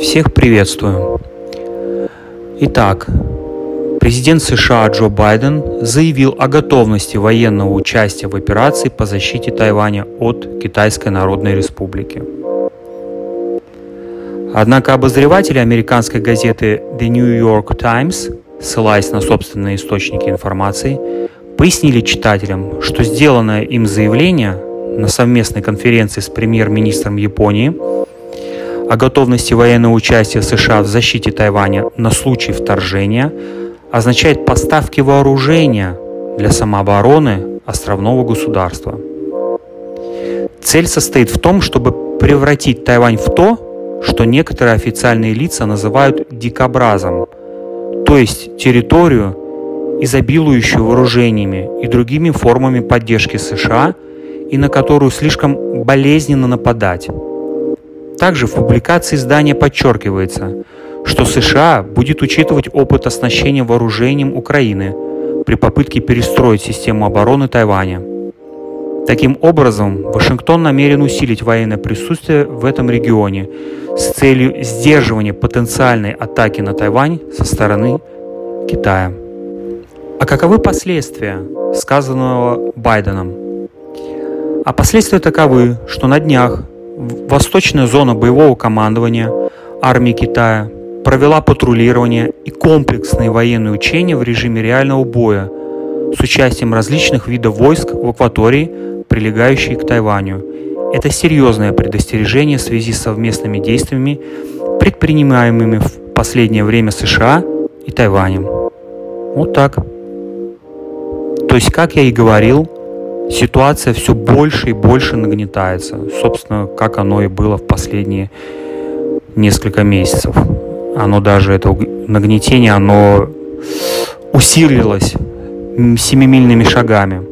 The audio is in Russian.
Всех приветствую. Итак, президент США Джо Байден заявил о готовности военного участия в операции по защите Тайваня от Китайской Народной Республики. Однако обозреватели американской газеты The New York Times, ссылаясь на собственные источники информации, пояснили читателям, что сделанное им заявление на совместной конференции с премьер-министром Японии о готовности военного участия США в защите Тайваня на случай вторжения означает поставки вооружения для самообороны островного государства. Цель состоит в том, чтобы превратить Тайвань в то, что некоторые официальные лица называют дикобразом, то есть территорию, изобилующую вооружениями и другими формами поддержки США и на которую слишком болезненно нападать. Также в публикации издания подчеркивается, что США будет учитывать опыт оснащения вооружением Украины при попытке перестроить систему обороны Тайваня. Таким образом, Вашингтон намерен усилить военное присутствие в этом регионе с целью сдерживания потенциальной атаки на Тайвань со стороны Китая. А каковы последствия сказанного Байденом? А последствия таковы, что на днях Восточная зона боевого командования армии Китая провела патрулирование и комплексные военные учения в режиме реального боя с участием различных видов войск в акватории, прилегающей к Тайваню. Это серьезное предостережение в связи с совместными действиями, предпринимаемыми в последнее время США и Тайванем. Вот так. То есть, как я и говорил, ситуация все больше и больше нагнетается. Собственно, как оно и было в последние несколько месяцев. Оно даже, это нагнетение, оно усилилось семимильными шагами.